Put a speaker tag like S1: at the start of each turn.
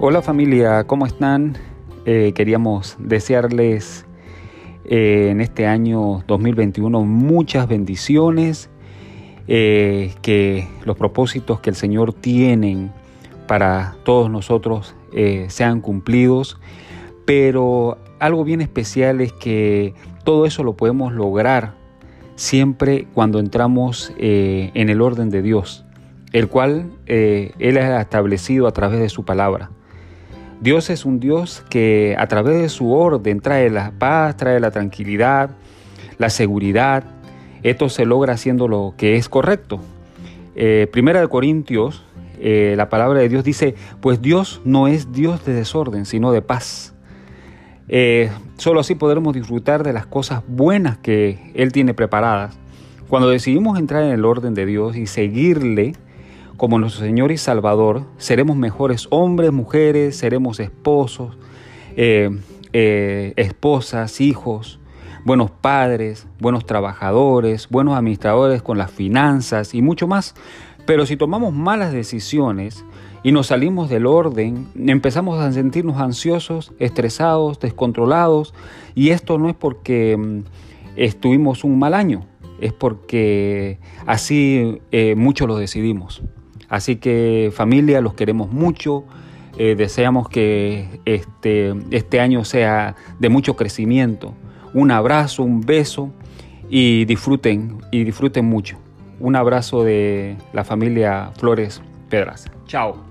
S1: Hola familia, ¿cómo están? Eh, queríamos desearles eh, en este año 2021 muchas bendiciones, eh, que los propósitos que el Señor tiene para todos nosotros sean cumplidos, pero algo bien especial es que todo eso lo podemos lograr siempre cuando entramos en el orden de Dios, el cual Él ha establecido a través de su palabra. Dios es un Dios que a través de su orden trae la paz, trae la tranquilidad, la seguridad. Esto se logra haciendo lo que es correcto. Eh, primera de Corintios, eh, la palabra de Dios dice, pues Dios no es Dios de desorden, sino de paz. Eh, solo así podremos disfrutar de las cosas buenas que Él tiene preparadas. Cuando decidimos entrar en el orden de Dios y seguirle, como nuestro Señor y Salvador, seremos mejores hombres, mujeres, seremos esposos, eh, eh, esposas, hijos, buenos padres, buenos trabajadores, buenos administradores con las finanzas y mucho más. Pero si tomamos malas decisiones y nos salimos del orden, empezamos a sentirnos ansiosos, estresados, descontrolados, y esto no es porque mm, estuvimos un mal año, es porque así eh, muchos lo decidimos. Así que familia, los queremos mucho. Eh, deseamos que este, este año sea de mucho crecimiento. Un abrazo, un beso y disfruten y disfruten mucho. Un abrazo de la familia Flores Pedras. Chao.